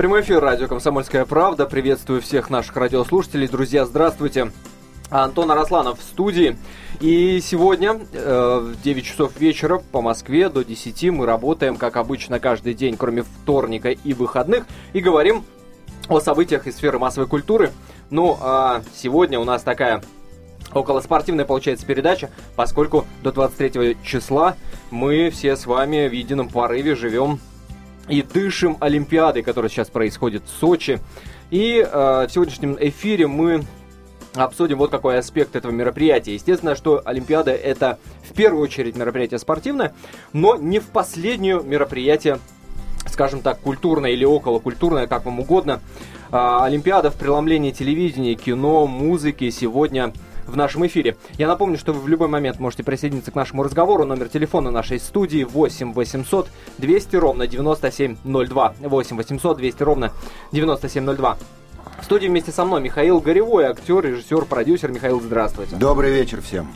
Прямой эфир радио «Комсомольская правда». Приветствую всех наших радиослушателей. Друзья, здравствуйте. Антон Арасланов в студии. И сегодня э, в 9 часов вечера по Москве до 10 мы работаем, как обычно, каждый день, кроме вторника и выходных, и говорим о событиях из сферы массовой культуры. Ну, а сегодня у нас такая около спортивная получается передача, поскольку до 23 числа мы все с вами в едином порыве живем и дышим Олимпиадой, которая сейчас происходит в Сочи. И э, в сегодняшнем эфире мы обсудим вот какой аспект этого мероприятия. Естественно, что Олимпиада это в первую очередь мероприятие спортивное, но не в последнюю мероприятие, скажем так, культурное или околокультурное, как вам угодно. Э, Олимпиада в преломлении телевидения, кино, музыки сегодня в нашем эфире. Я напомню, что вы в любой момент можете присоединиться к нашему разговору. Номер телефона нашей студии 8 800 200 ровно 9702. 8 800 200 ровно 9702. В студии вместе со мной Михаил Горевой, актер, режиссер, продюсер. Михаил, здравствуйте. Добрый вечер всем.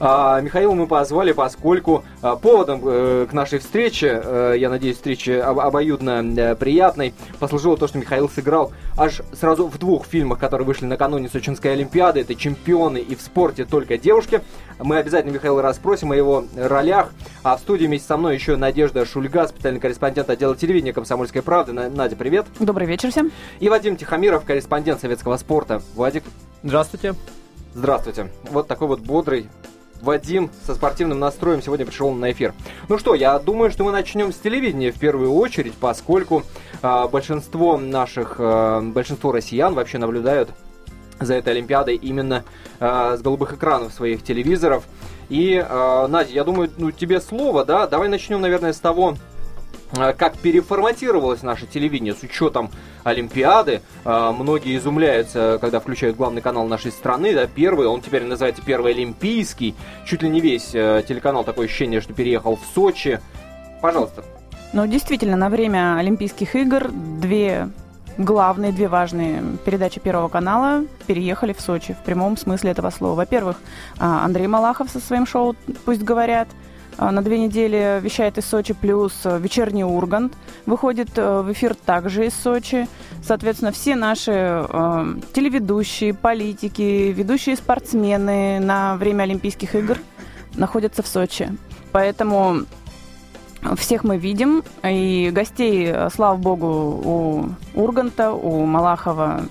А, Михаила мы позвали, поскольку а, поводом э, к нашей встрече, э, я надеюсь, встрече об, обоюдно э, приятной, послужило то, что Михаил сыграл аж сразу в двух фильмах, которые вышли накануне Сочинской Олимпиады. Это «Чемпионы» и «В спорте только девушки». Мы обязательно Михаила расспросим о его ролях. А в студии вместе со мной еще Надежда Шульга, специальный корреспондент отдела телевидения «Комсомольской правды». Надя, привет. Добрый вечер всем. И Вадим Тихомиров, корреспондент советского спорта. Вадик. Здравствуйте. Здравствуйте. Вот такой вот бодрый, Вадим со спортивным настроем сегодня пришел на эфир. Ну что, я думаю, что мы начнем с телевидения в первую очередь, поскольку э, большинство наших, э, большинство россиян вообще наблюдают за этой Олимпиадой именно э, с голубых экранов своих телевизоров. И, э, Надя, я думаю, ну тебе слово, да? Давай начнем, наверное, с того, а, как переформатировалось наше телевидение с учетом Олимпиады. А, многие изумляются, когда включают главный канал нашей страны, да, первый, он теперь называется Первый Олимпийский. Чуть ли не весь э, телеканал такое ощущение, что переехал в Сочи. Пожалуйста. Ну, действительно, на время Олимпийских игр две главные, две важные передачи Первого канала переехали в Сочи в прямом смысле этого слова. Во-первых, а, Андрей Малахов со своим шоу «Пусть говорят», на две недели вещает из Сочи, плюс э, вечерний Ургант выходит э, в эфир также из Сочи. Соответственно, все наши э, телеведущие, политики, ведущие спортсмены на время Олимпийских игр находятся в Сочи. Поэтому всех мы видим, и гостей, э, слава богу, у Урганта, у Малахова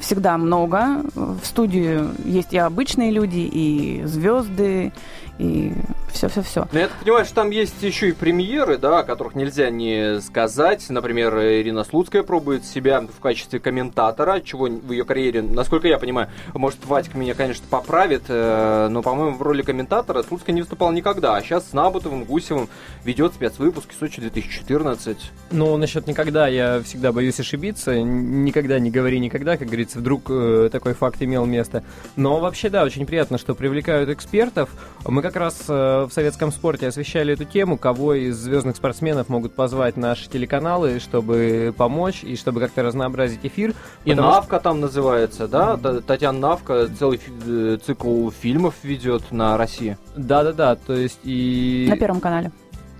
всегда много. В студии есть и обычные люди, и звезды, и все-все-все. Но я так понимаю, что там есть еще и премьеры, да, о которых нельзя не сказать. Например, Ирина Слуцкая пробует себя в качестве комментатора, чего в ее карьере, насколько я понимаю, может, Вадик меня, конечно, поправит, э, но, по-моему, в роли комментатора Слуцкая не выступала никогда. А сейчас с Набутовым, Гусевым ведет спецвыпуски Сочи 2014. Ну, насчет никогда я всегда боюсь ошибиться. Никогда не говори никогда, как говорится, вдруг э, такой факт имел место. Но вообще, да, очень приятно, что привлекают экспертов. Мы как раз э, в советском спорте освещали эту тему, кого из звездных спортсменов могут позвать наши телеканалы, чтобы помочь и чтобы как-то разнообразить эфир. И Навка что... там называется, да? Mm-hmm. Татьяна Навка целый э, цикл фильмов ведет на России. Да-да-да, то есть и... На Первом канале.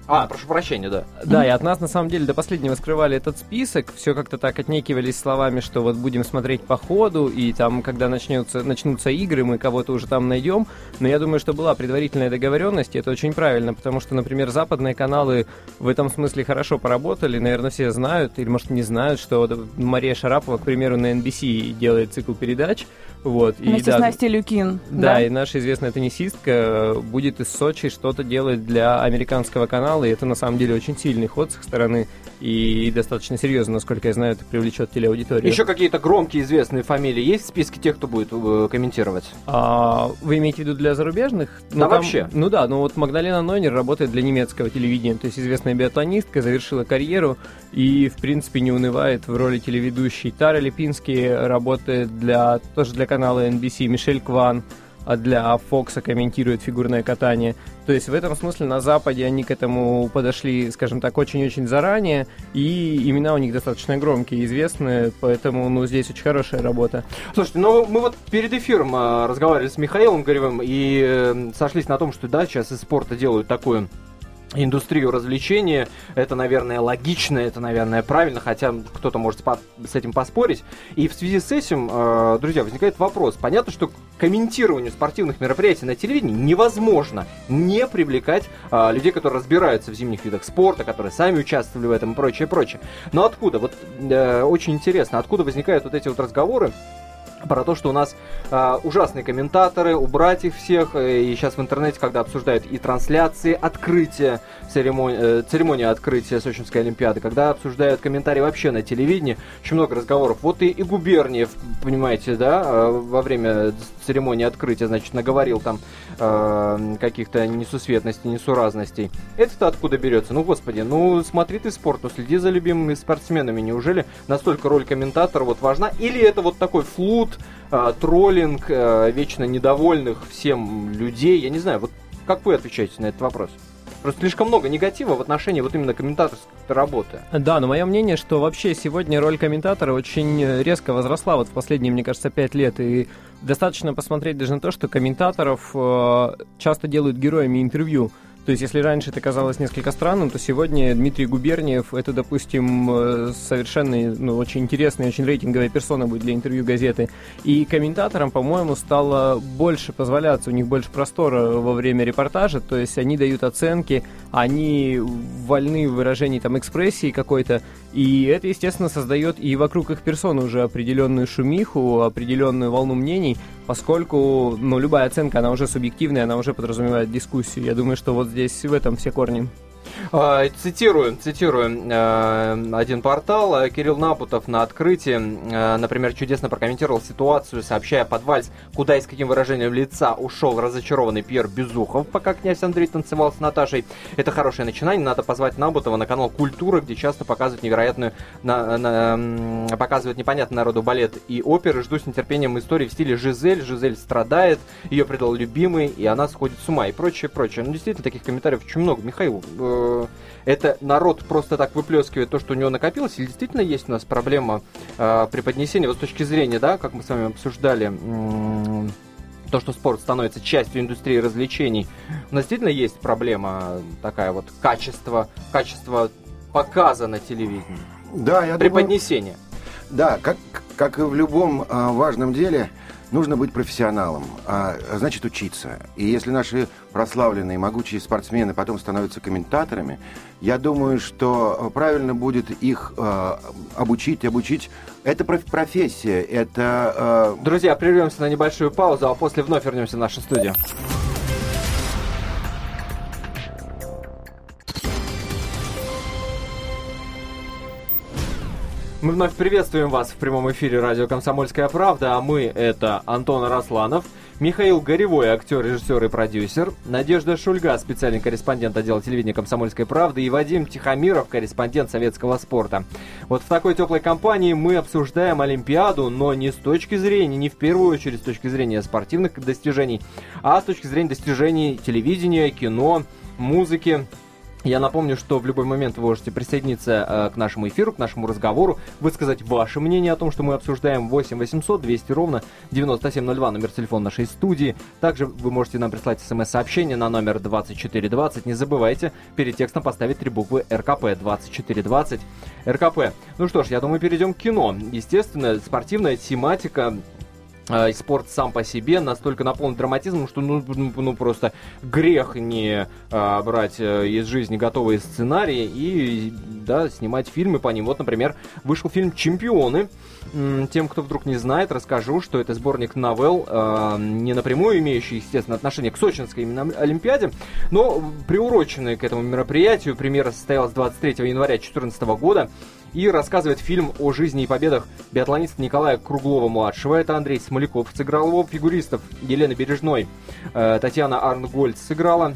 А, прошу прощения, да. Да, и от нас на самом деле до последнего скрывали этот список, все как-то так отнекивались словами, что вот будем смотреть по ходу, и там, когда начнется, начнутся игры, мы кого-то уже там найдем. Но я думаю, что была предварительная договоренность, и это очень правильно, потому что, например, западные каналы в этом смысле хорошо поработали, наверное, все знают, или, может, не знают, что Мария Шарапова, к примеру, на NBC делает цикл передач, вот, Вместе и, да, с Настей Люкин. Да, да, и наша известная теннисистка будет из Сочи что-то делать для американского канала, и это на самом деле очень сильный ход с их стороны, и достаточно серьезно, насколько я знаю, это привлечет телеаудиторию. Еще какие-то громкие известные фамилии есть в списке тех, кто будет э, комментировать? А, вы имеете в виду для зарубежных? Ну, да, там, вообще. Ну да, ну вот Магдалена Нойнер работает для немецкого телевидения, то есть известная биатлонистка, завершила карьеру и, в принципе, не унывает в роли телеведущей. Тара Липинский работает для, тоже для канала NBC, Мишель Кван для Фокса комментирует фигурное катание. То есть в этом смысле на Западе они к этому подошли, скажем так, очень-очень заранее, и имена у них достаточно громкие, известные, поэтому ну, здесь очень хорошая работа. Слушайте, ну мы вот перед эфиром э, разговаривали с Михаилом Горевым и э, сошлись на том, что да, сейчас из спорта делают такую индустрию развлечения. Это, наверное, логично, это, наверное, правильно, хотя кто-то может с этим поспорить. И в связи с этим, э, друзья, возникает вопрос. Понятно, что комментированию спортивных мероприятий на телевидении невозможно не привлекать э, людей, которые разбираются в зимних видах спорта, которые сами участвовали в этом и прочее, прочее. Но откуда? Вот э, очень интересно, откуда возникают вот эти вот разговоры про то, что у нас э, ужасные комментаторы, убрать их всех. Э, и сейчас в интернете, когда обсуждают и трансляции открытия, церемонии, э, церемонии открытия Сочинской Олимпиады, когда обсуждают комментарии вообще на телевидении, очень много разговоров. Вот и, и Губерниев, понимаете, да, э, во время церемонии открытия, значит, наговорил там э, каких-то несусветностей, несуразностей. Это-то откуда берется? Ну, господи, ну, смотри ты спорт, ну, следи за любимыми спортсменами. Неужели настолько роль комментатора вот важна? Или это вот такой флут, э, троллинг э, вечно недовольных всем людей. Я не знаю, вот как вы отвечаете на этот вопрос? Просто слишком много негатива в отношении вот именно комментаторской работы. Да, но мое мнение, что вообще сегодня роль комментатора очень резко возросла вот в последние, мне кажется, пять лет. И достаточно посмотреть даже на то, что комментаторов э, часто делают героями интервью. То есть, если раньше это казалось несколько странным, то сегодня Дмитрий Губерниев это, допустим, э, совершенно ну, очень интересная, очень рейтинговая персона будет для интервью газеты. И комментаторам, по-моему, стало больше позволяться, у них больше простора во время репортажа, то есть они дают оценки, они вольны в выражении там экспрессии какой-то, и это, естественно, создает и вокруг их персоны уже определенную шумиху, определенную волну мнений, поскольку, ну, любая оценка, она уже субъективная, она уже подразумевает дискуссию. Я думаю, что вот здесь в этом все корни. А, цитирую, цитирую э, один портал. Э, Кирилл Напутов на открытии, э, например, чудесно прокомментировал ситуацию, сообщая под вальс, куда и с каким выражением лица ушел разочарованный Пьер Безухов, пока князь Андрей танцевал с Наташей. Это хорошее начинание, надо позвать Напутова на канал Культура, где часто показывают невероятную, на, на, показывают непонятный народу балет и оперы. Жду с нетерпением истории в стиле Жизель. Жизель страдает, ее предал любимый, и она сходит с ума и прочее, прочее. Ну, действительно, таких комментариев очень много. Михаил, Э, это народ просто так выплескивает то, что у него накопилось, или действительно есть у нас проблема э, преподнесения, вот с точки зрения, да, как мы с вами обсуждали, э, то, что спорт становится частью индустрии развлечений, у нас действительно есть проблема такая вот качество, качество показа на телевидении. Да, я Преподнесение. Думаю, да, как, как и в любом э, важном деле, нужно быть профессионалом, а значит учиться. И если наши прославленные, могучие спортсмены потом становятся комментаторами, я думаю, что правильно будет их э, обучить, обучить. Это профессия, это... Э... Друзья, прервемся на небольшую паузу, а после вновь вернемся в нашу студию. Мы вновь приветствуем вас в прямом эфире радио «Комсомольская правда», а мы — это Антон Росланов, Михаил Горевой, актер, режиссер и продюсер, Надежда Шульга, специальный корреспондент отдела телевидения «Комсомольской правды» и Вадим Тихомиров, корреспондент советского спорта. Вот в такой теплой компании мы обсуждаем Олимпиаду, но не с точки зрения, не в первую очередь с точки зрения спортивных достижений, а с точки зрения достижений телевидения, кино, музыки, я напомню, что в любой момент вы можете присоединиться э, к нашему эфиру, к нашему разговору, высказать ваше мнение о том, что мы обсуждаем 8 800 200 ровно 9702, номер телефона нашей студии. Также вы можете нам прислать смс-сообщение на номер 2420. Не забывайте перед текстом поставить три буквы РКП 2420 РКП. Ну что ж, я думаю, перейдем к кино. Естественно, спортивная тематика э, спорт сам по себе настолько наполнен драматизмом, что ну, ну, ну просто грех не э, брать э, из жизни готовые сценарии и да, снимать фильмы по ним. Вот, например, вышел фильм «Чемпионы». Тем, кто вдруг не знает, расскажу, что это сборник новелл, э, не напрямую имеющий, естественно, отношение к Сочинской именно Олимпиаде, но приуроченный к этому мероприятию. Премьера состоялась 23 января 2014 года и рассказывает фильм о жизни и победах биатлониста Николая Круглова-младшего. Это Андрей Смоляков сыграл его, фигуристов Елены Бережной, э, Татьяна Арнгольд сыграла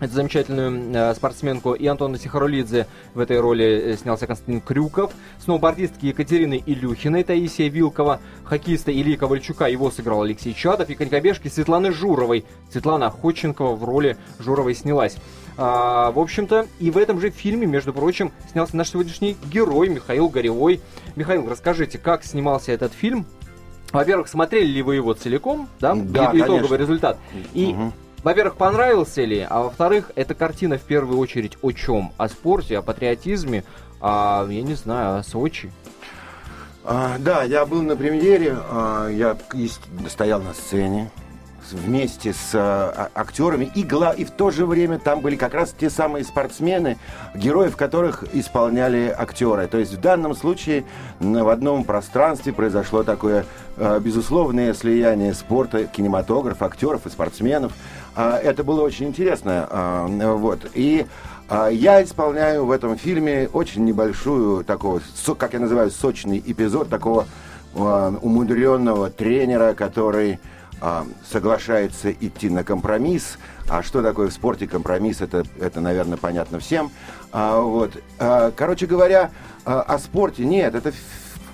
эту замечательную э, спортсменку, и Антона Сихарулидзе в этой роли э, снялся Константин Крюков, сноубордистки Екатерины Илюхиной, Таисия Вилкова, хоккеиста Ильи Ковальчука, его сыграл Алексей Чадов, и конькобежки Светланы Журовой. Светлана Ходченкова в роли Журовой снялась. А, в общем-то, и в этом же фильме, между прочим, снялся наш сегодняшний герой Михаил Горевой. Михаил, расскажите, как снимался этот фильм? Во-первых, смотрели ли вы его целиком, да? Да, И, итоговый результат. И угу во-первых, понравился ли, а во-вторых, эта картина в первую очередь о чем? О спорте, о патриотизме, а, я не знаю, о Сочи. А, да, я был на премьере, а, я стоял на сцене вместе с а, актерами, и, гла, и в то же время там были как раз те самые спортсмены, героев которых исполняли актеры. То есть в данном случае в одном пространстве произошло такое а, безусловное слияние спорта, кинематографа, актеров и спортсменов. А, это было очень интересно. А, вот. И а, я исполняю в этом фильме очень небольшую такого, как я называю, сочный эпизод такого а, умудренного тренера, который а, соглашается идти на компромисс. А что такое в спорте компромисс, это, это наверное, понятно всем. Вот. Короче говоря, о спорте нет, это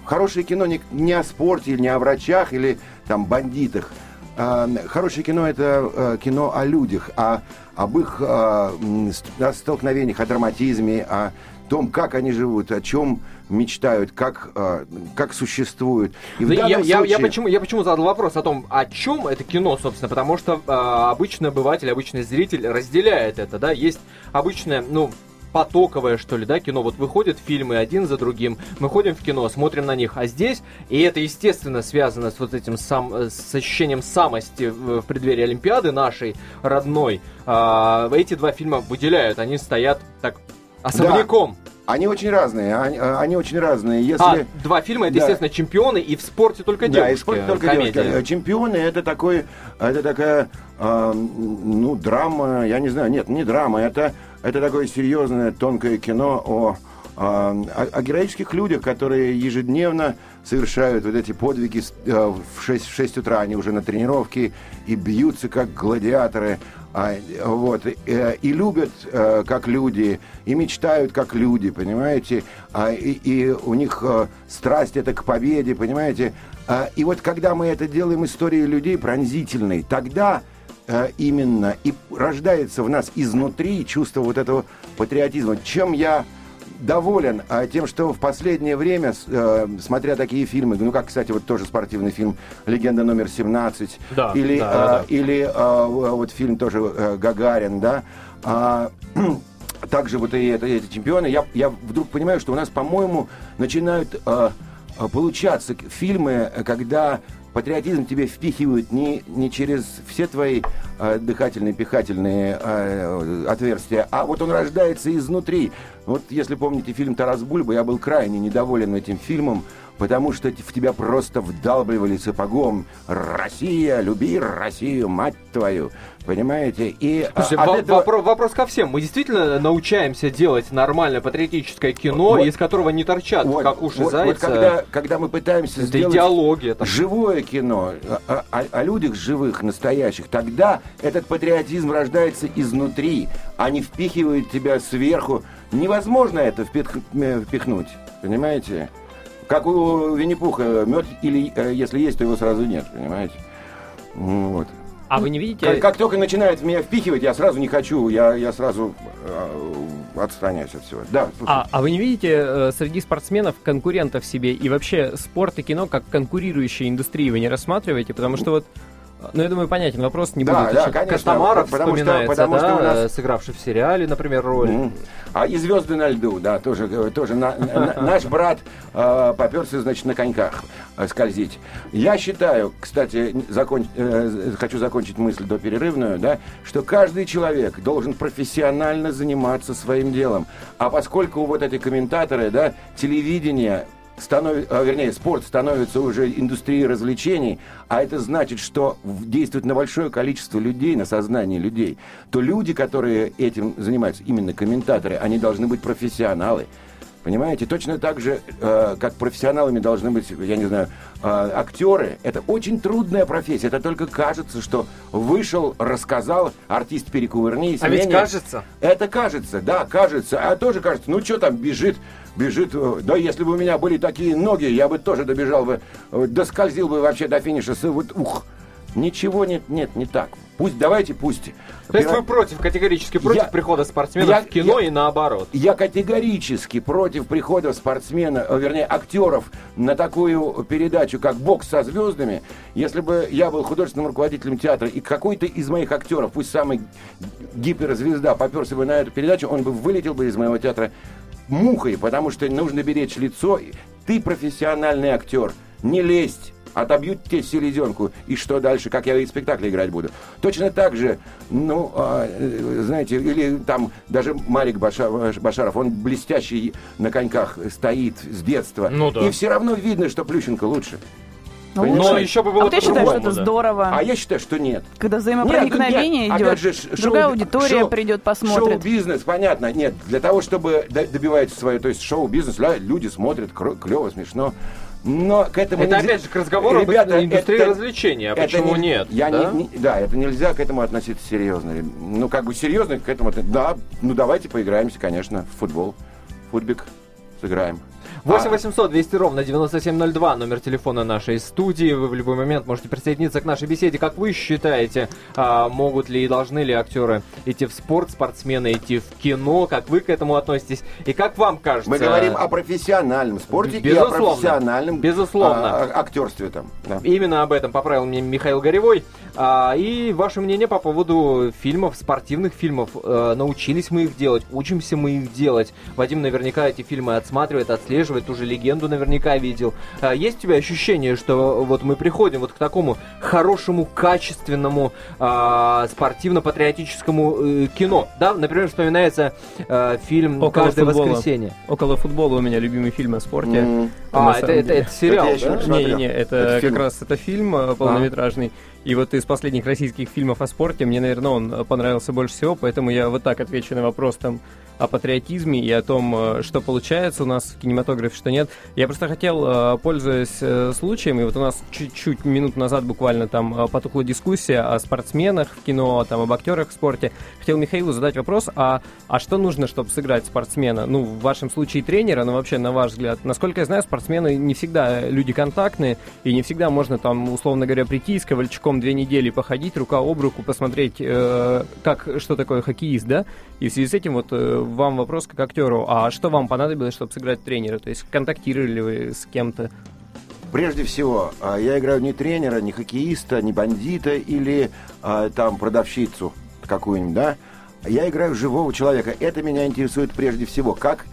хорошее кино не, не о спорте, не о врачах или там бандитах. Хорошее кино это кино о людях, о об их э, столкновениях, о драматизме, о том, как они живут, о чем мечтают, как, э, как существуют. И я, я, случае... я, почему, я почему задал вопрос о том, о чем это кино, собственно, потому что э, обычный обыватель, обычный зритель разделяет это, да, есть обычное, ну, потоковое, что ли, да, кино. Вот выходят фильмы один за другим, мы ходим в кино, смотрим на них, а здесь, и это, естественно, связано с вот этим сам, с ощущением самости в, в преддверии Олимпиады нашей, родной, а, эти два фильма выделяют, они стоят так особняком. Да. Они очень разные, они, а, они очень разные. Если... А, два фильма, это, да. естественно, чемпионы, и в спорте только девушки. Да, и в спорте только комедия. девушки. Чемпионы, это такой, это такая, э, ну, драма, я не знаю, нет, не драма, это это такое серьезное, тонкое кино о, о, о героических людях, которые ежедневно совершают вот эти подвиги э, в 6, в 6 утра. Они уже на тренировке и бьются как гладиаторы. А, вот, и, э, и любят э, как люди, и мечтают как люди, понимаете? А, и, и у них страсть это к победе, понимаете? А, и вот когда мы это делаем историей людей пронзительной, тогда Э, именно и рождается в нас изнутри чувство вот этого патриотизма. Чем я доволен а, тем, что в последнее время, э, смотря такие фильмы, ну как, кстати, вот тоже спортивный фильм «Легенда номер 17», да, или, да, да, да. или а, вот фильм тоже э, «Гагарин», да, а, также вот и это, эти чемпионы, я, я вдруг понимаю, что у нас, по-моему, начинают а, получаться фильмы, когда патриотизм тебе впихивают не, не через все твои э, дыхательные, пихательные э, отверстия, а вот он рождается изнутри. Вот если помните фильм «Тарас Бульба», я был крайне недоволен этим фильмом, потому что в тебя просто вдалбливали сапогом «Россия, люби Россию, мать твою». Понимаете? И а, Слушайте, во- этого... вопрос, вопрос ко всем. Мы действительно научаемся делать нормальное патриотическое кино, вот, из которого не торчат, вот, как уши вот, зайца. Вот когда, когда мы пытаемся это сделать идеология, так. живое кино о, о, о людях живых, настоящих, тогда этот патриотизм рождается изнутри, а не впихивает тебя сверху. Невозможно это впихнуть, понимаете? Как у Винни-Пуха, мед или э, если есть, то его сразу нет, понимаете? Вот. А вы не видите... Как, как только начинает меня впихивать, я сразу не хочу, я, я сразу э, отстраняюсь от всего. Да, А, а вы не видите э, среди спортсменов конкурентов себе и вообще спорт и кино как конкурирующие индустрии вы не рассматриваете? Потому что вот ну, я думаю, понятен вопрос, не да, буду. Да, конечно. Костомаров потому что, потому да, что у нас... сыгравший в сериале, например, роль. Mm-hmm. А и «Звезды на льду», да, тоже, тоже на, на, наш брат э, поперся, значит, на коньках э, скользить. Я считаю, кстати, закон, э, хочу закончить мысль до перерывную, да, что каждый человек должен профессионально заниматься своим делом. А поскольку вот эти комментаторы, да, телевидение станов... а, вернее, спорт становится уже индустрией развлечений, а это значит, что действует на большое количество людей, на сознание людей, то люди, которые этим занимаются, именно комментаторы, они должны быть профессионалы. Понимаете? Точно так же, э, как профессионалами должны быть, я не знаю, э, актеры. Это очень трудная профессия. Это только кажется, что вышел, рассказал, артист перекувырнись. А ведь кажется. Это кажется, да, кажется. А тоже кажется, ну что там бежит, бежит. Э, да если бы у меня были такие ноги, я бы тоже добежал бы, э, доскользил бы вообще до финиша. Вот, ух, ничего нет, нет, не так. Пусть, давайте, пусть. То есть вы против, категорически против Я- прихода спортсменов я- в кино я- и наоборот? Я категорически против прихода спортсмена, э, вернее, актеров на такую передачу, как «Бокс со звездами». Если бы я был художественным руководителем театра, и какой-то из моих актеров, пусть самый гиперзвезда, поперся бы на эту передачу, он бы вылетел бы из моего театра мухой, потому что нужно беречь лицо. Ты профессиональный актер, не лезть. Отобьют тебе селезенку, и что дальше, как я и спектакль играть буду. Точно так же, ну, а, э, знаете, или там даже Марик Баша- Башаров, он блестящий на коньках стоит с детства. Ну да. И все равно видно, что Плющенко лучше. Ну? Но еще бы А было вот я считаю, что это да. здорово. А я считаю, что нет. Когда взаимопроникновение Нет, нет, идет, опять же, ш- другая шоу- аудитория шоу- придет, посмотрит. Шоу-бизнес, понятно. Нет, для того, чтобы добивать свое, то есть шоу-бизнес, люди смотрят, клево, смешно. Но к этому Это нельзя- опять же к разговору об Ребята, индустрии это- развлечений. А это почему не- нет? Я да? Не, не- да, это нельзя к этому относиться серьезно. Ну, как бы серьезно к этому. Да, ну давайте поиграемся, конечно, в футбол. Футбик сыграем. 8 А, 800 200 ровно 9702, номер телефона нашей студии. Вы в любой момент можете присоединиться к нашей беседе. Как вы считаете, а, могут ли и должны ли актеры идти в спорт, спортсмены идти в кино? Как вы к этому относитесь? И как вам кажется? мы говорим о профессиональном спорте и о Безусловно. профессиональном Безусловно. а, актерстве там. да. Именно об этом поправил мне Михаил Горевой. А, и ваше мнение по поводу фильмов, спортивных фильмов. Э, научились мы их делать, учимся мы их делать. Вадим наверняка эти фильмы отсматривает, отслеживает, ту же легенду наверняка видел. А, есть у тебя ощущение, что вот мы приходим вот к такому хорошему, качественному а, спортивно-патриотическому э, кино? Да, например, вспоминается э, фильм Около «Каждое футбола. воскресенье». Около футбола у меня любимый фильм о спорте. М. А, это, это, это сериал, Это да? не смотрел. Не-не, это, Это как фильм. раз это фильм э, полнометражный. И вот из последних российских фильмов о спорте мне, наверное, он э, понравился больше всего, поэтому я вот так отвечу на вопрос там о патриотизме и о том, э, что получается у нас в кинематографе, что нет. Я просто хотел, э, пользуясь э, случаем, и вот у нас чуть-чуть минут назад буквально там потухла дискуссия о спортсменах в кино, там об актерах в спорте. Хотел Михаилу задать вопрос, а, а что нужно, чтобы сыграть спортсмена? Ну, в вашем случае тренера, но вообще, на ваш взгляд, насколько я знаю, спортсмены не всегда люди контактные, и не всегда можно там, условно говоря, прийти с Ковальчуком две недели походить, рука об руку, посмотреть, э, как, что такое хоккеист, да? И в связи с этим вот вам вопрос как актеру, а что вам понадобилось, чтобы сыграть тренера? То есть контактировали ли вы с кем-то? Прежде всего, а, я играю не тренера, не хоккеиста, не бандита или а, там продавщицу какую-нибудь, да? Я играю живого человека. Это меня интересует прежде всего. Как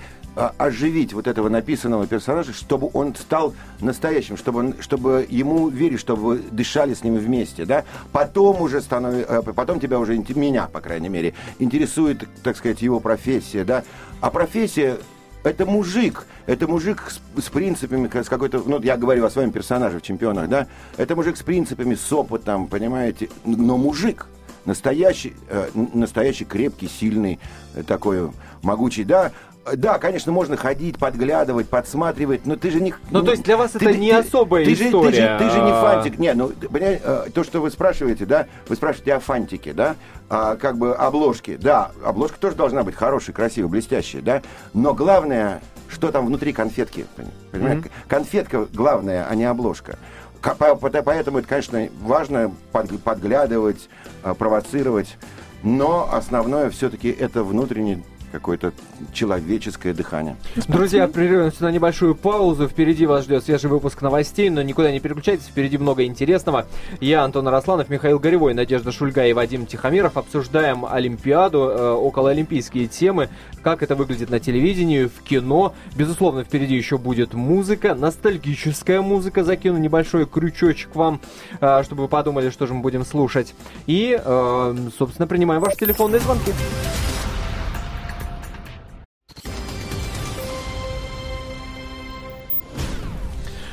оживить вот этого написанного персонажа, чтобы он стал настоящим, чтобы, он, чтобы ему верили, чтобы дышали с ним вместе, да? Потом уже становится, потом тебя уже, меня, по крайней мере, интересует, так сказать, его профессия, да? А профессия это мужик, это мужик с, с принципами, с какой-то, ну, я говорю о своем персонаже в чемпионах, да, это мужик с принципами, с опытом, понимаете, но мужик, настоящий, э, настоящий крепкий, сильный, э, такой могучий, да, Э, да, конечно, можно ходить, подглядывать, подсматривать, но ты же не... Ну, то есть для вас это не особая ты же- ты же- история, Ты же, не а- фантик. Не, ну, ты понимаешь, э, то, что вы спрашиваете, да, вы спрашиваете о фантике, да, а, как бы обложки. Да, обложка тоже должна быть хорошей, красивой, блестящей, да, но главное, что там внутри конфетки, понимаете? Конфетка главная, а не обложка. Ка- по- по- Поэтому это, конечно, важно под- подглядывать, э, провоцировать, но основное все-таки это внутреннее какое-то человеческое дыхание. Друзья, прерываемся на небольшую паузу. Впереди вас ждет свежий выпуск новостей, но никуда не переключайтесь, впереди много интересного. Я, Антон Арасланов, Михаил Горевой, Надежда Шульга и Вадим Тихомиров обсуждаем Олимпиаду, э, околоолимпийские темы, как это выглядит на телевидении, в кино. Безусловно, впереди еще будет музыка, ностальгическая музыка. Закину небольшой крючочек вам, э, чтобы вы подумали, что же мы будем слушать. И, э, собственно, принимаем ваши телефонные звонки.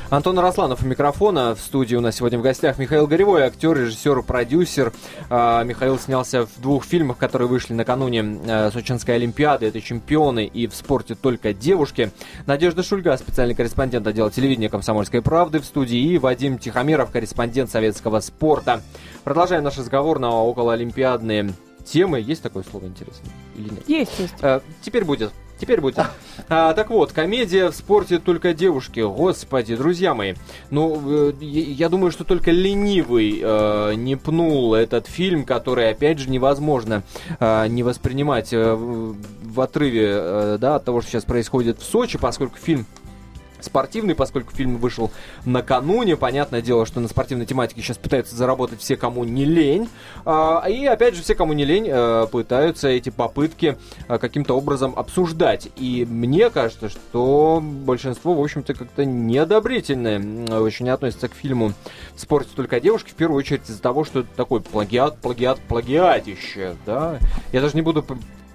Антон Росланов у микрофона. В студии у нас сегодня в гостях Михаил Горевой, актер, режиссер, продюсер. А, Михаил снялся в двух фильмах, которые вышли накануне э, Сочинской Олимпиады. Это «Чемпионы» и «В спорте только девушки». Надежда Шульга, специальный корреспондент отдела телевидения «Комсомольской правды» в студии. И Вадим Тихомиров, корреспондент советского спорта. Продолжаем наш разговор на околоолимпиадные темы. Есть такое слово интересное или нет? Есть, есть. Э, Теперь будет Теперь будет. А, так вот, комедия в спорте только девушки. Господи, друзья мои. Ну, э, я думаю, что только ленивый э, не пнул этот фильм, который, опять же, невозможно э, не воспринимать э, в отрыве э, да, от того, что сейчас происходит в Сочи, поскольку фильм спортивный, поскольку фильм вышел накануне. Понятное дело, что на спортивной тематике сейчас пытаются заработать все, кому не лень. А, и опять же, все, кому не лень, э, пытаются эти попытки э, каким-то образом обсуждать. И мне кажется, что большинство, в общем-то, как-то неодобрительное очень относится к фильму в спорте только девушки, в первую очередь из-за того, что это такой плагиат, плагиат, плагиатище, да. Я даже не буду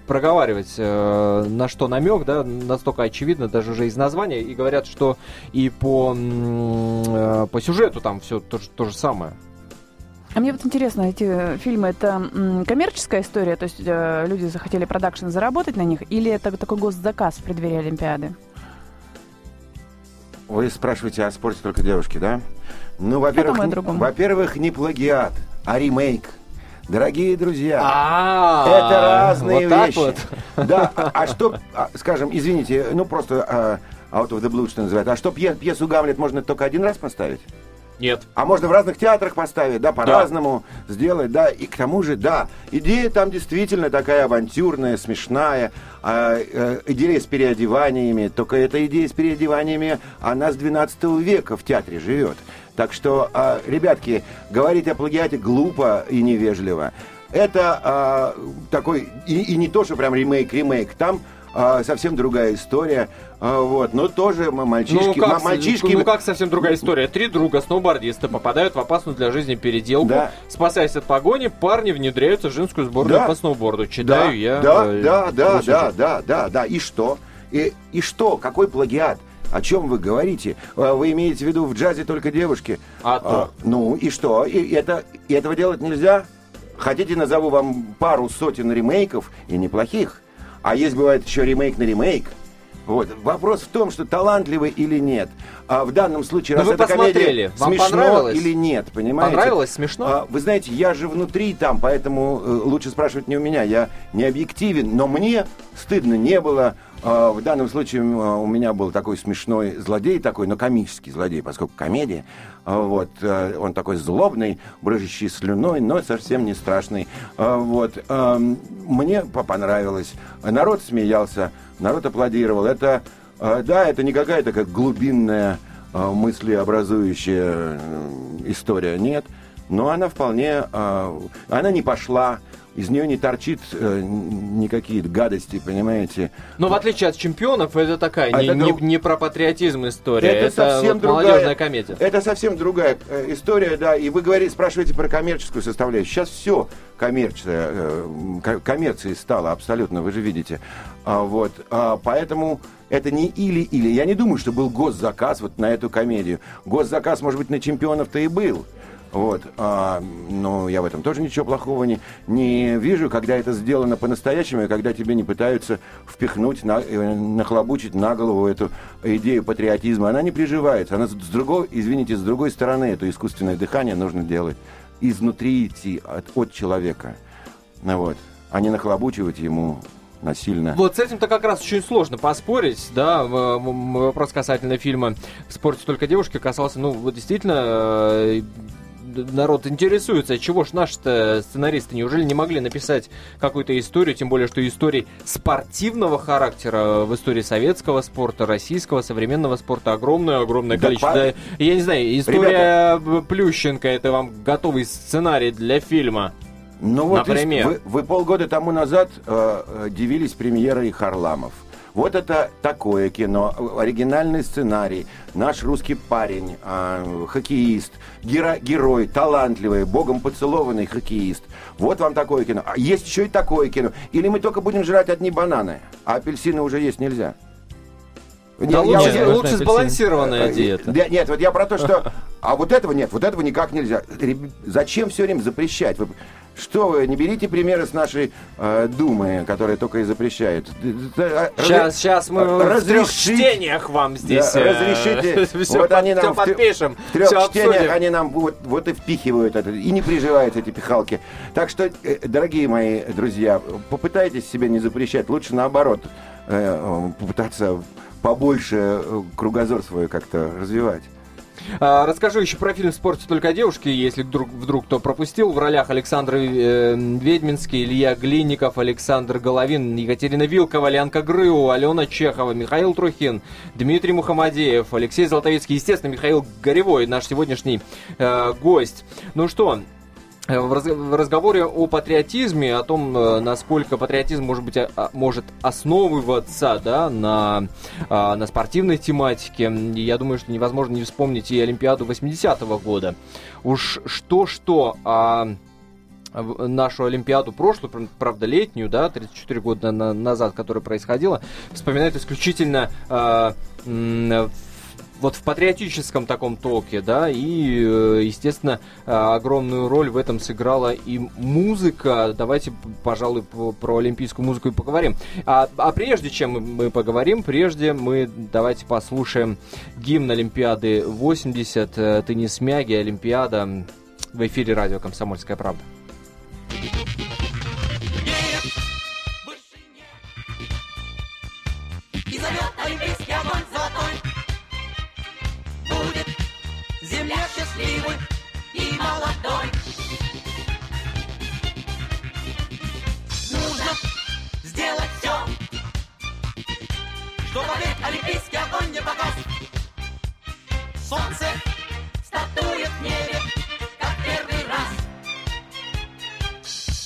проговаривать, э, на что намек, да, настолько очевидно, даже уже из названия, и говорят, что и по, э, по сюжету там все то, то же самое. А мне вот интересно, эти фильмы это коммерческая история, то есть э, люди захотели продакшн заработать на них, или это такой госзаказ в преддверии Олимпиады? Вы спрашиваете о спорте только девушки, да? Ну, во-первых, во-первых, не плагиат, а ремейк – Дорогие друзья, а, это разные вещи. Да, а что, а, скажем, извините, ну просто а, out of the blue, что называется, а что пьесу Гамлет можно только один раз поставить? Нет. А можно в разных театрах поставить, да, по-разному да. сделать, да. И к тому же, да, идея там действительно такая авантюрная, смешная. А, а, идея с переодеваниями, только эта идея с переодеваниями, она с 12 века в театре живет. Так что, э, ребятки, говорить о плагиате глупо и невежливо. Это э, такой, и, и не то, что прям ремейк-ремейк, там э, совсем другая история. Вот, но тоже мальчишки, ну, как, мальчишки... Ну как совсем другая история? Три друга сноубордиста попадают в опасную для жизни переделку. Да. Спасаясь от погони, парни внедряются в женскую сборную да. по сноуборду. Читаю да, я. Да, э, да, да, да, да, да, да. И что? И, и что? Какой плагиат? О чем вы говорите? А, вы имеете в виду в джазе только девушки? А, то. а Ну и что? И, это, и этого делать нельзя? Хотите, назову вам пару сотен ремейков и неплохих? А есть бывает еще ремейк на ремейк. Вот. Вопрос в том, что талантливый или нет. А в данном случае, Но раз вы эта комедия Вам смешно или нет, понимаете? Понравилось? Смешно? А, вы знаете, я же внутри там, поэтому э, лучше спрашивать не у меня. Я не объективен, но мне стыдно не было. А, в данном случае а, у меня был такой смешной злодей, такой, но комический злодей, поскольку комедия. А, вот, э, он такой злобный, брыжущий слюной, но совсем не страшный. Вот, мне понравилось. Народ смеялся, народ аплодировал. Это, да, это не какая-то как глубинная мыслеобразующая э, история, нет. Но она вполне, она не пошла, из нее не торчит э, никакие гадости, понимаете. Но в отличие от чемпионов, это такая а не, это друг... не, не про патриотизм история, это, это совсем вот другая, молодежная комедия. Это совсем другая э, история, да, и вы говорите, спрашиваете про коммерческую составляющую. Сейчас все коммерция, э, коммерцией стало абсолютно, вы же видите. А, вот, а, поэтому это не или-или. Я не думаю, что был госзаказ вот на эту комедию. Госзаказ, может быть, на чемпионов-то и был. Вот. А, но я в этом тоже ничего плохого не, не вижу, когда это сделано по-настоящему, и когда тебе не пытаются впихнуть, на, э, нахлобучить на голову эту идею патриотизма. Она не приживается. Она с другой, извините, с другой стороны, это искусственное дыхание нужно делать. Изнутри идти от, от человека. Ну, вот. А не нахлобучивать ему насильно. Вот с этим-то как раз очень сложно поспорить, да, вопрос касательно фильма «В спорте только девушки» касался, ну, вот действительно, э, народ интересуется, чего ж наши-то сценаристы неужели не могли написать какую-то историю, тем более, что историй спортивного характера в истории советского спорта, российского, современного спорта огромное-огромное да, количество. Да, я не знаю, история Ребята... Плющенко, это вам готовый сценарий для фильма. Ну вот Например. Вы, вы полгода тому назад э, э дивились премьерой Харламов. Вот это такое кино, оригинальный сценарий, наш русский парень, э, хоккеист, геро герой, талантливый, богом поцелованный хоккеист. Вот вам такое кино. А есть еще и такое кино. Или мы только будем жрать одни бананы, а апельсины уже есть нельзя. Да я, лучше, я, лучше сбалансированная диета. Нет, нет, вот я про то, что... А вот этого нет, вот этого никак нельзя. Зачем все время запрещать? Что вы, не берите примеры с нашей э, Думы, которая только и запрещает. Сейчас, сейчас мы разрешить, в трех чтениях вам здесь. Да, э, разрешите. все, вот под, они нам все подпишем. В трех чтениях обсудим. они нам вот, вот и впихивают это, и не приживают эти пихалки. Так что, э, дорогие мои друзья, попытайтесь себе не запрещать. Лучше наоборот э, попытаться побольше э, кругозор свой как-то развивать. А, расскажу еще про фильм «Спорте только девушки», если вдруг, вдруг кто пропустил. В ролях Александр э, Ведьминский, Илья Глинников, Александр Головин, Екатерина Вилкова, Лянка Грыу, Алена Чехова, Михаил Трухин, Дмитрий Мухамадеев, Алексей Золотовицкий, естественно, Михаил Горевой, наш сегодняшний э, гость. Ну что, в разговоре о патриотизме, о том, э, насколько патриотизм может быть а, может основываться да, на, а, на спортивной тематике, я думаю, что невозможно не вспомнить и Олимпиаду 80-го года. Уж что-что, а нашу Олимпиаду прошлую, правда летнюю, да, 34 года назад, которая происходила, вспоминают исключительно э, вот в патриотическом таком толке, да, и, э, естественно, э, огромную роль в этом сыграла и музыка. Давайте, пожалуй, про олимпийскую музыку и поговорим. А, а прежде чем мы поговорим, прежде мы давайте послушаем гимн Олимпиады 80, э, «Ты не смяги», Олимпиада в эфире радио «Комсомольская правда». Счастливый и молодой. Нужно сделать все, чтобы век олимпийский огонь не погас. Солнце статует в небе, как первый раз.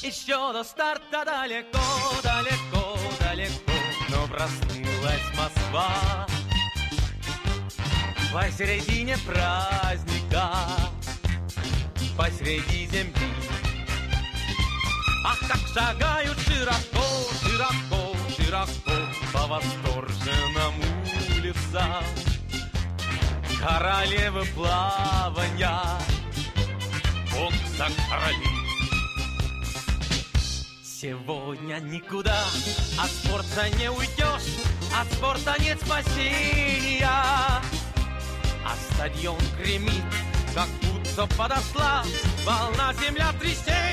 Еще до старта далеко, далеко, далеко, но проснулась Москва посередине праздника, посреди земли. Ах, как шагают широко, широко, широко по восторженным улицам. Королевы плавания, бокса короли. Сегодня никуда от спорта не уйдешь, от спорта нет спасения а стадион гремит, как будто подошла волна земля трясения.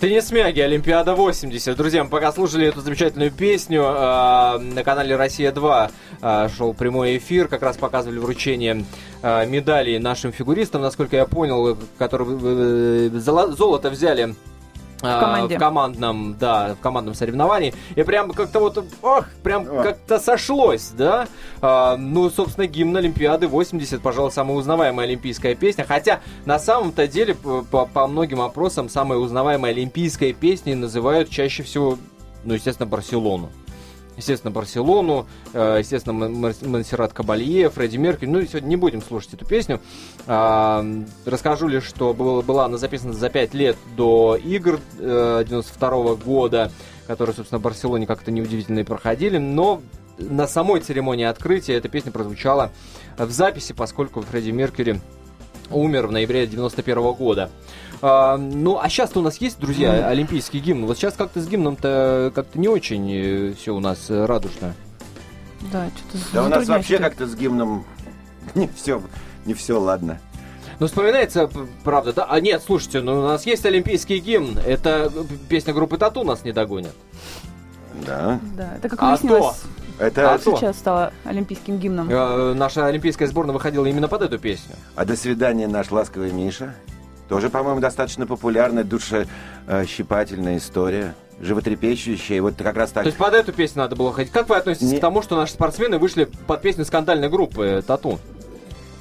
Теннис Мяги, Олимпиада 80. Друзья, мы пока слушали эту замечательную песню, э, на канале «Россия-2» э, шел прямой эфир, как раз показывали вручение э, медалей нашим фигуристам, насколько я понял, которые э, золото взяли в, а, команде. в командном, да, в командном соревновании. И прям как-то вот, ох, прям как-то сошлось, да. А, ну, собственно, гимн Олимпиады 80, пожалуй, самая узнаваемая олимпийская песня. Хотя, на самом-то деле, по, по многим опросам, самая узнаваемая олимпийская песня называют чаще всего, ну, естественно, Барселону естественно, Барселону, э, естественно, Монсеррат Кабалье, Фредди Меркель. Ну, сегодня не будем слушать эту песню. А, расскажу лишь, что была она записана за 5 лет до игр 92 э, года, которые, собственно, в Барселоне как-то неудивительно и проходили, но на самой церемонии открытия эта песня прозвучала в записи, поскольку Фредди Меркьюри умер в ноябре 91 года. А, ну, а сейчас-то у нас есть, друзья, олимпийский гимн. Вот сейчас как-то с гимном-то как-то не очень э, все у нас э, радужно. Да, что-то Да у нас вообще как-то с гимном не все, не все ладно. Ну, вспоминается, правда, да? А нет, слушайте, ну у нас есть олимпийский гимн. Это песня группы Тату нас не догонит. Да. Да, это как выяснилось. А то. Это а сейчас стало олимпийским гимном. Э, наша олимпийская сборная выходила именно под эту песню. А до свидания, наш ласковый Миша. Тоже, по-моему, достаточно популярная, душещипательная история животрепещущая. Вот как раз так. То есть под эту песню надо было ходить. Как вы относитесь Не... к тому, что наши спортсмены вышли под песню скандальной группы Тату?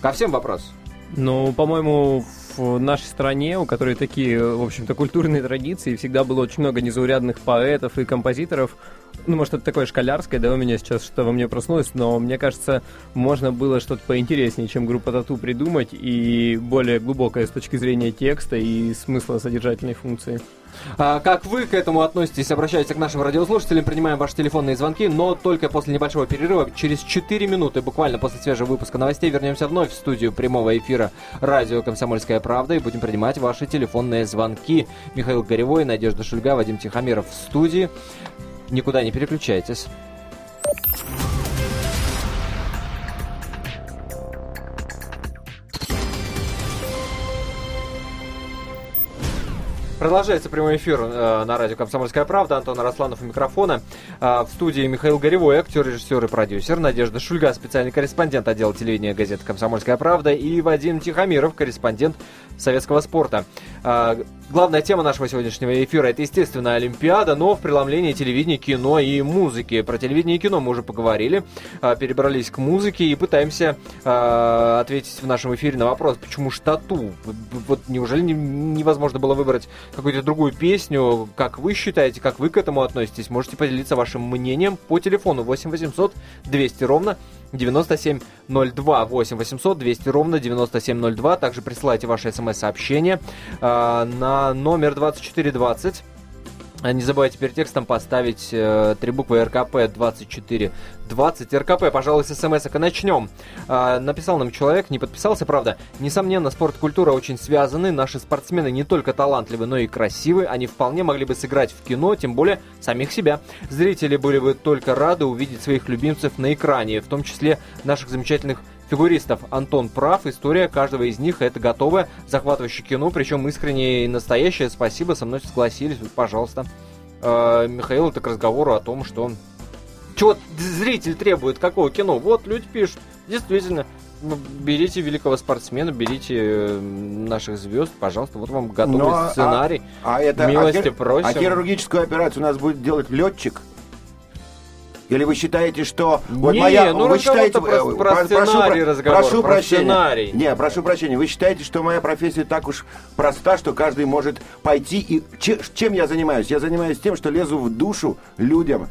Ко всем вопрос. Ну, по-моему, в нашей стране, у которой такие, в общем-то, культурные традиции, всегда было очень много незаурядных поэтов и композиторов, ну, может, это такое школярское, да, у меня сейчас что во мне проснулось, но мне кажется, можно было что-то поинтереснее, чем группа Тату придумать, и более глубокое с точки зрения текста и смысла содержательной функции. А, как вы к этому относитесь? Обращайтесь к нашим радиослушателям, принимаем ваши телефонные звонки, но только после небольшого перерыва. Через 4 минуты, буквально после свежего выпуска новостей, вернемся вновь в студию прямого эфира радио «Комсомольская правда» и будем принимать ваши телефонные звонки. Михаил Горевой, Надежда Шульга, Вадим Тихомиров в студии. Никуда не переключайтесь. Продолжается прямой эфир э, на радио «Комсомольская правда». Антон Арасланов у микрофона. Э, в студии Михаил Горевой, актер, режиссер и продюсер. Надежда Шульга, специальный корреспондент отдела телевидения газеты «Комсомольская правда». И Вадим Тихомиров, корреспондент советского спорта. Э, главная тема нашего сегодняшнего эфира – это, естественно, Олимпиада, но в преломлении телевидения, кино и музыки. Про телевидение и кино мы уже поговорили, э, перебрались к музыке и пытаемся э, ответить в нашем эфире на вопрос, почему штату? Вот неужели невозможно было выбрать какую-то другую песню. Как вы считаете, как вы к этому относитесь? Можете поделиться вашим мнением по телефону 8 800 200 ровно 9702 8 800 200 ровно 9702. Также присылайте ваши смс-сообщения э, на номер 2420. А не забывайте перед текстом поставить э, три буквы РКП 2420. РКП, пожалуй, с смс и начнем. Э, написал нам человек, не подписался, правда. Несомненно, спорт и культура очень связаны. Наши спортсмены не только талантливы, но и красивы. Они вполне могли бы сыграть в кино, тем более самих себя. Зрители были бы только рады увидеть своих любимцев на экране, в том числе наших замечательных фигуристов. Антон прав, история каждого из них это готовое, захватывающее кино, причем искреннее и настоящее. Спасибо, со мной согласились, пожалуйста. Э, Михаил, это к разговору о том, что... Чего зритель требует, какого кино? Вот люди пишут, действительно, ну, берите великого спортсмена, берите э, наших звезд, пожалуйста, вот вам готовый Но, ну, сценарий. А, а это Милости а, просим. А хирургическую операцию у нас будет делать летчик? Или вы считаете, что вот не, моя, ну вы считаете, про, э, про сценарий прошу, разговор, прошу про прощения. Сценарий. Не, прошу прощения. Вы считаете, что моя профессия так уж проста, что каждый может пойти и чем я занимаюсь? Я занимаюсь тем, что лезу в душу людям.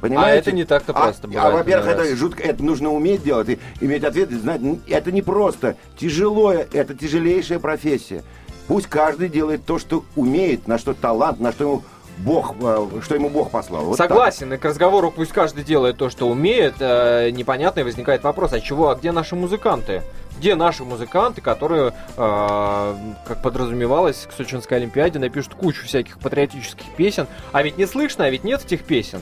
Понимаете? А это не так-то а, просто а, бывает. А, во-первых, это жутко, это нужно уметь делать и иметь ответ, и знать. Это не просто. Тяжело, это тяжелейшая профессия. Пусть каждый делает то, что умеет, на что талант, на что ему Бог, э, что ему Бог послал. Вот Согласен, так. и к разговору пусть каждый делает то, что умеет. Э, непонятно, и возникает вопрос, а чего, а где наши музыканты? Где наши музыканты, которые, э, как подразумевалось, к Сочинской Олимпиаде напишут кучу всяких патриотических песен, а ведь не слышно, а ведь нет этих песен.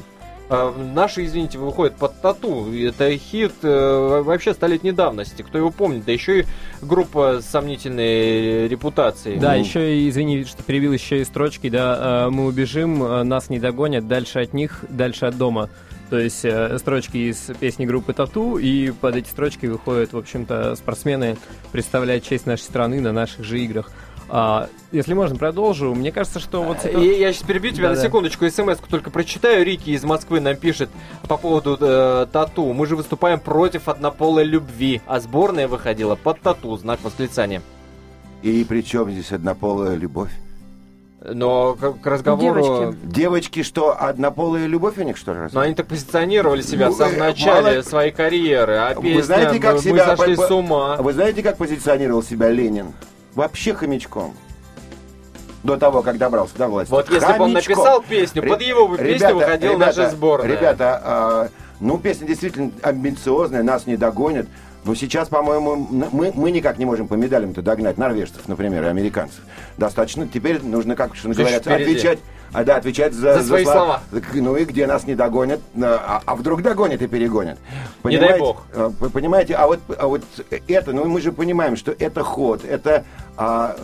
А, наши, извините, выходят под тату. Это хит э, вообще столетней давности. Кто его помнит? Да еще и группа с сомнительной репутацией. Да, ну. еще извини, что перебил еще и строчки, да, э, мы убежим, э, нас не догонят, дальше от них, дальше от дома. То есть э, строчки из песни группы Тату, и под эти строчки выходят, в общем-то, спортсмены представляют честь нашей страны на наших же играх. А, если можно, продолжу. Мне кажется, что вот... Я, я сейчас перебью тебя да, на секундочку. смс только прочитаю. Рики из Москвы нам пишет по поводу э, тату. Мы же выступаем против однополой любви, а сборная выходила под тату. Знак восклицания. И при чем здесь однополая любовь? Но к, к разговору... Девочки. Девочки, что, однополая любовь у них, что ли? Но они так позиционировали себя ну, в самом начале мало... своей карьеры. А песня вы знаете, как мы, себя... мы сошли по... с ума. Вы знаете, как позиционировал себя Ленин? Вообще хомячком. До того, как добрался до власти. Вот если бы он написал песню, под его бы песню выходила наша сборная. Ребята, э, ну, песня действительно амбициозная, нас не догонят. Но сейчас, по-моему, мы, мы никак не можем по медалям-то догнать норвежцев, например, и американцев. Достаточно. Теперь нужно, как что говорят, отвечать, а, да, отвечать за, за свои за слова. Ну и где нас не догонят, а, а вдруг догонят и перегонят. Понимаете? Не дай бог. Вы понимаете, а вот, а вот это, ну мы же понимаем, что это ход, это а,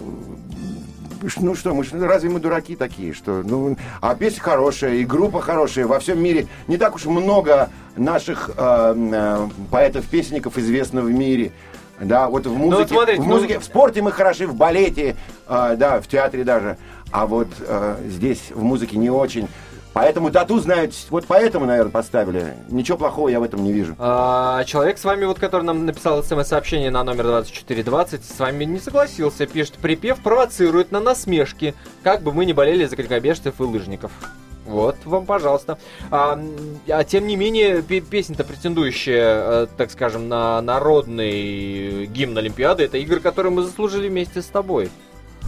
ну что, мы разве мы дураки такие, что, ну, а песня хорошая, и группа хорошая, во всем мире не так уж много наших э, э, поэтов-песенников известно в мире. Да, вот в музыке, ну, вот смотрите, в, музыке ну... в спорте мы хороши, в балете, э, да, в театре даже, а вот э, здесь в музыке не очень. Поэтому тату знают, вот поэтому, наверное, поставили. Ничего плохого я в этом не вижу. А, человек с вами, вот который нам написал смс-сообщение на номер 2420, с вами не согласился. Пишет, припев провоцирует на насмешки, как бы мы не болели за крикобежцев и лыжников. Вот вам, пожалуйста. А, а тем не менее, песня-то претендующая, э, так скажем, на народный гимн Олимпиады, это игры, которые мы заслужили вместе с тобой.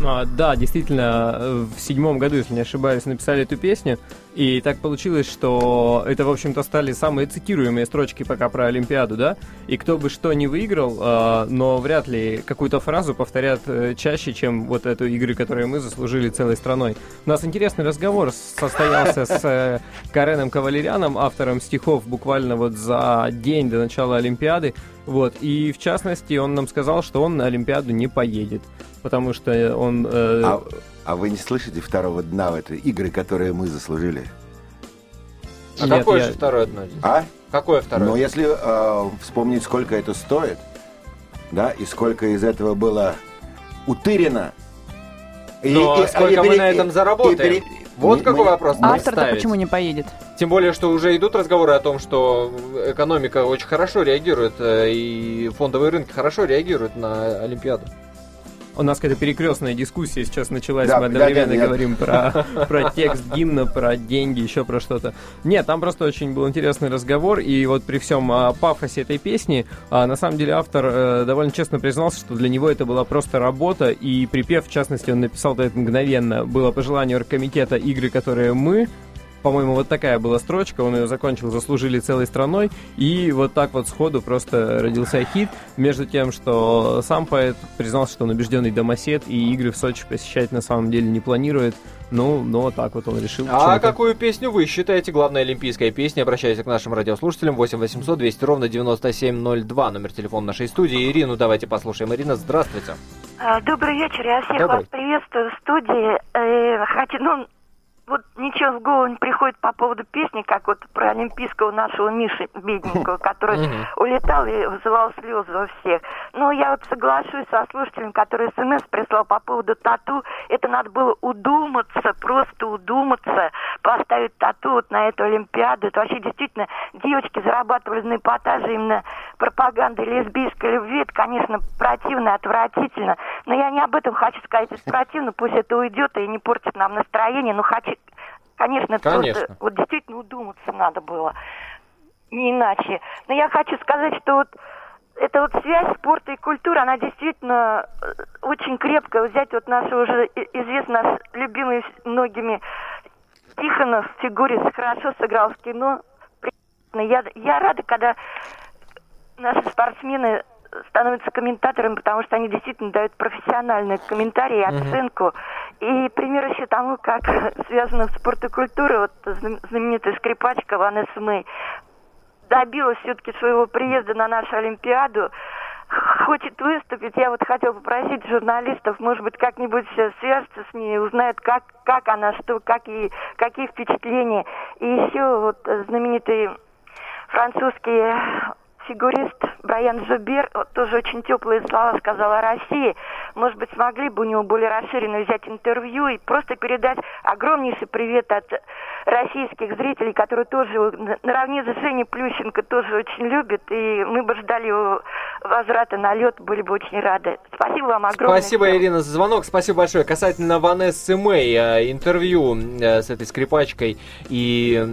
А, да, действительно, э, в седьмом году, если не ошибаюсь, написали эту песню. И так получилось, что это, в общем-то, стали самые цитируемые строчки пока про Олимпиаду, да? И кто бы что ни выиграл, э, но вряд ли какую-то фразу повторят э, чаще, чем вот эту игры, которые мы заслужили целой страной. У нас интересный разговор состоялся с э, Кареном Кавалерианом, автором стихов буквально вот за день до начала Олимпиады. Вот, и в частности, он нам сказал, что он на Олимпиаду не поедет потому что он... Э... А, а вы не слышите второго дна в этой игры, которые мы заслужили? А Нет, какое я... же второе дно здесь? А? Какое второе? Ну, если э, вспомнить, сколько это стоит, да, и сколько из этого было утырено. И, Но и, сколько и, мы и, на этом заработаем? И, вот мы, какой мы... вопрос. Автор-то почему не поедет? Тем более, что уже идут разговоры о том, что экономика очень хорошо реагирует, э, и фондовые рынки хорошо реагируют на Олимпиаду. У нас какая-то перекрестная дискуссия сейчас началась. Да, Мы одновременно да, говорим про, про текст гимна, про деньги, еще про что-то. Нет, там просто очень был интересный разговор. И вот при всем а, пафосе этой песни, а, на самом деле автор а, довольно честно признался, что для него это была просто работа. И припев, в частности, он написал это мгновенно. Было по желанию оргкомитета игры, которые мы по-моему, вот такая была строчка, он ее закончил, заслужили целой страной, и вот так вот сходу просто родился хит, между тем, что сам поэт признался, что он убежденный домосед, и игры в Сочи посещать на самом деле не планирует, ну, но вот так вот он решил. А какую песню вы считаете главной олимпийской песней? Обращайтесь к нашим радиослушателям 8 800 200 ровно 9702, номер телефона нашей студии. Ирину давайте послушаем. Ирина, здравствуйте. А, добрый вечер, я всех Добрый. вас приветствую в студии. Э, хочу, ну, вот ничего в голову не приходит по поводу песни, как вот про олимпийского нашего Миши бедненького, который улетал и вызывал слезы у всех. Но я вот соглашусь со слушателем, который смс прислал по поводу тату. Это надо было удуматься, просто удуматься, поставить тату вот на эту Олимпиаду. Это вообще действительно девочки зарабатывали на эпатаже именно пропагандой лесбийской любви. Это, конечно, противно, отвратительно. Но я не об этом хочу сказать. Если противно, пусть это уйдет и не портит нам настроение. Но хочу, Конечно, Конечно. просто вот действительно удуматься надо было. Не иначе. Но я хочу сказать, что вот эта вот связь спорта и культуры, она действительно э, очень крепкая. Взять вот нашего уже известный, наш любимый многими Тихонов, фигурист, хорошо сыграл в кино. Я, я рада, когда наши спортсмены становятся комментаторами, потому что они действительно дают профессиональные комментарии и оценку. Uh-huh. И пример еще тому, как связано с спорт и культурой, вот знаменитая скрипачка Ванесса Мэй добилась все-таки своего приезда на нашу Олимпиаду, хочет выступить. Я вот хотела попросить журналистов, может быть, как-нибудь свяжется с ней, узнает, как, как она, что, какие, какие впечатления. И еще вот знаменитый французский фигурист Брайан Зубер тоже очень теплые слова сказал о России. Может быть, смогли бы у него более расширенно взять интервью и просто передать огромнейший привет от российских зрителей, которые тоже наравне с Женей Плющенко тоже очень любят. И мы бы ждали его возврата на лед, были бы очень рады. Спасибо вам огромное. Спасибо, всем. Ирина, за звонок. Спасибо большое. Касательно Ванессы Мэй, э, интервью э, с этой скрипачкой. И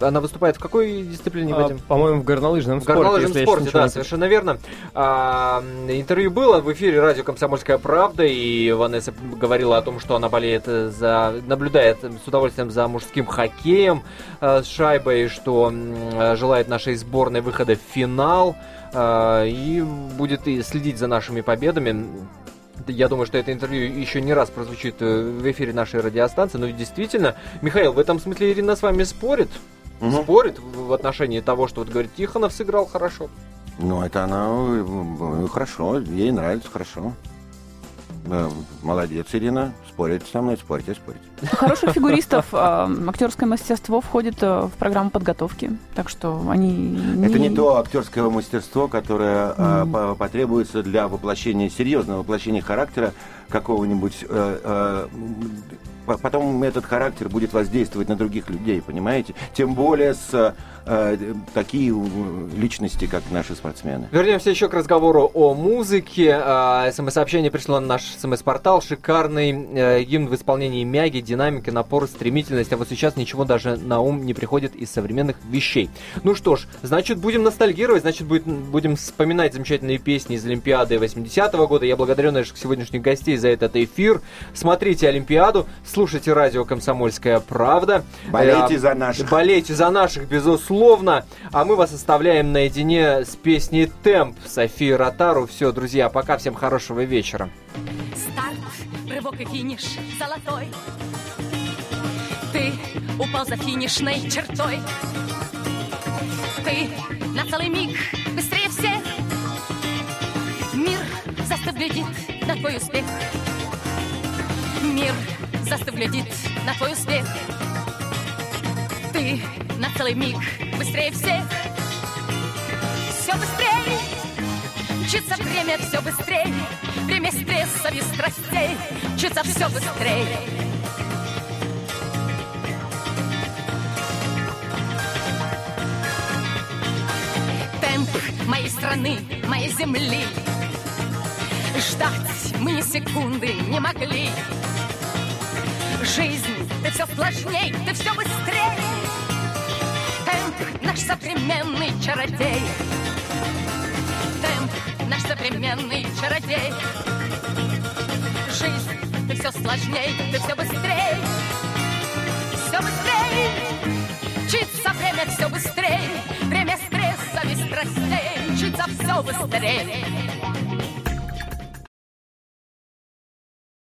она выступает в какой дисциплине, а, По-моему, в горнолыжном. В горнолыжном спорте, да, совершенно верно. А, интервью было в эфире радио «Комсомольская правда», и Ванесса говорила о том, что она болеет за... наблюдает с удовольствием за мужским хоккеем э, с шайбой, что э, желает нашей сборной выхода в финал э, и будет следить за нашими победами. Я думаю, что это интервью еще не раз прозвучит в эфире нашей радиостанции. Но действительно, Михаил, в этом смысле Ирина с вами спорит. Угу. Спорит в отношении того, что вот говорит Тихонов сыграл хорошо. Ну, это она хорошо, ей нравится хорошо. Молодец, Ирина. Спорите со мной, спорите, спорите. У хороших фигуристов э, актерское мастерство входит э, в программу подготовки. Так что они... Не... Это не то актерское мастерство, которое mm. потребуется для воплощения, серьезного воплощения характера какого-нибудь э, потом этот характер будет воздействовать на других людей, понимаете? Тем более с э, такие личности, как наши спортсмены. Вернемся еще к разговору о музыке. Э, СМС-сообщение пришло на наш СМС-портал. Шикарный э, гимн в исполнении мяги, динамики, напор, стремительность. А вот сейчас ничего даже на ум не приходит из современных вещей. Ну что ж, значит, будем ностальгировать, значит, будет, будем вспоминать замечательные песни из Олимпиады 80-го года. Я благодарю наших сегодняшних гостей за этот эфир. Смотрите Олимпиаду, слушайте радио «Комсомольская правда». Болейте э, за наших. Болейте за наших, безусловно. А мы вас оставляем наедине с песней «Темп» Софии Ротару. Все, друзья, пока, всем хорошего вечера. Старт, рывок и финиш золотой. Ты упал за финишной чертой. Ты на целый миг твой успех. Мир застыв на твой успех. Ты на целый миг быстрее всех. Все быстрее, мчится время все быстрее. Время стресса и страстей, мчится все быстрее. Темп моей страны, моей земли. Ждать мы ни секунды не могли. Жизнь, ты все сложней, ты все быстрее. Темп наш современный чародей. Темп наш современный чародей. Жизнь, ты все сложней, ты все быстрее. Все быстрее. Мчится время все быстрее. Время стресса и страстей. Мчится все быстрее.